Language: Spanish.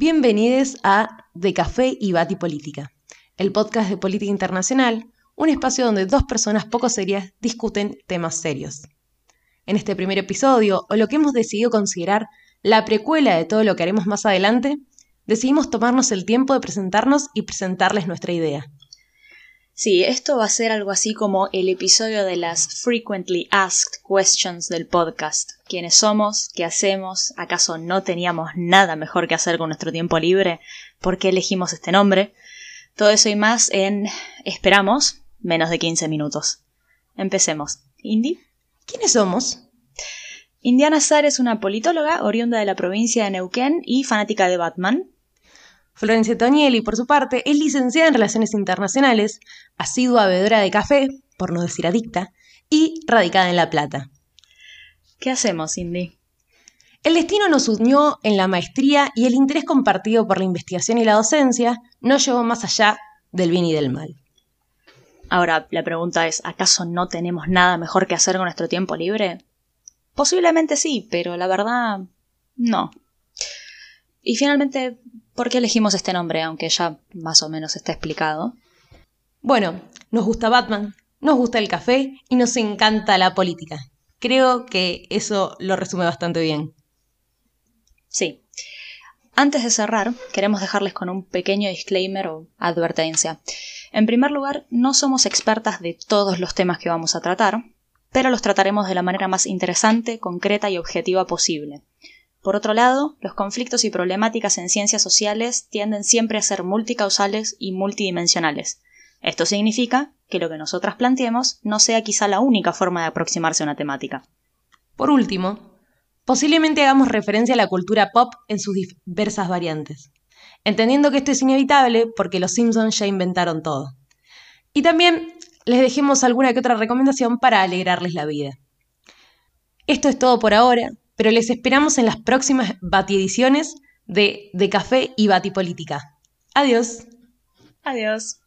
Bienvenidos a De Café y Política, el podcast de política internacional, un espacio donde dos personas poco serias discuten temas serios. En este primer episodio, o lo que hemos decidido considerar la precuela de todo lo que haremos más adelante, decidimos tomarnos el tiempo de presentarnos y presentarles nuestra idea. Sí, esto va a ser algo así como el episodio de las Frequently Asked Questions del podcast. ¿Quiénes somos? ¿Qué hacemos? ¿Acaso no teníamos nada mejor que hacer con nuestro tiempo libre? ¿Por qué elegimos este nombre? Todo eso y más en, esperamos, menos de 15 minutos. Empecemos. Indy. ¿Quiénes somos? Indiana Sar es una politóloga oriunda de la provincia de Neuquén y fanática de Batman. Florencia Tonieli, por su parte, es licenciada en Relaciones Internacionales, asidua bebedora de café, por no decir adicta, y radicada en La Plata. ¿Qué hacemos, Cindy? El destino nos unió en la maestría y el interés compartido por la investigación y la docencia no llevó más allá del bien y del mal. Ahora, la pregunta es, ¿acaso no tenemos nada mejor que hacer con nuestro tiempo libre? Posiblemente sí, pero la verdad, no. Y finalmente, ¿por qué elegimos este nombre, aunque ya más o menos está explicado? Bueno, nos gusta Batman, nos gusta el café y nos encanta la política. Creo que eso lo resume bastante bien. Sí. Antes de cerrar, queremos dejarles con un pequeño disclaimer o advertencia. En primer lugar, no somos expertas de todos los temas que vamos a tratar, pero los trataremos de la manera más interesante, concreta y objetiva posible. Por otro lado, los conflictos y problemáticas en ciencias sociales tienden siempre a ser multicausales y multidimensionales. Esto significa que lo que nosotras planteemos no sea quizá la única forma de aproximarse a una temática. Por último, posiblemente hagamos referencia a la cultura pop en sus diversas variantes, entendiendo que esto es inevitable porque los Simpsons ya inventaron todo. Y también les dejemos alguna que otra recomendación para alegrarles la vida. Esto es todo por ahora pero les esperamos en las próximas batiediciones de De Café y Política. Adiós. Adiós.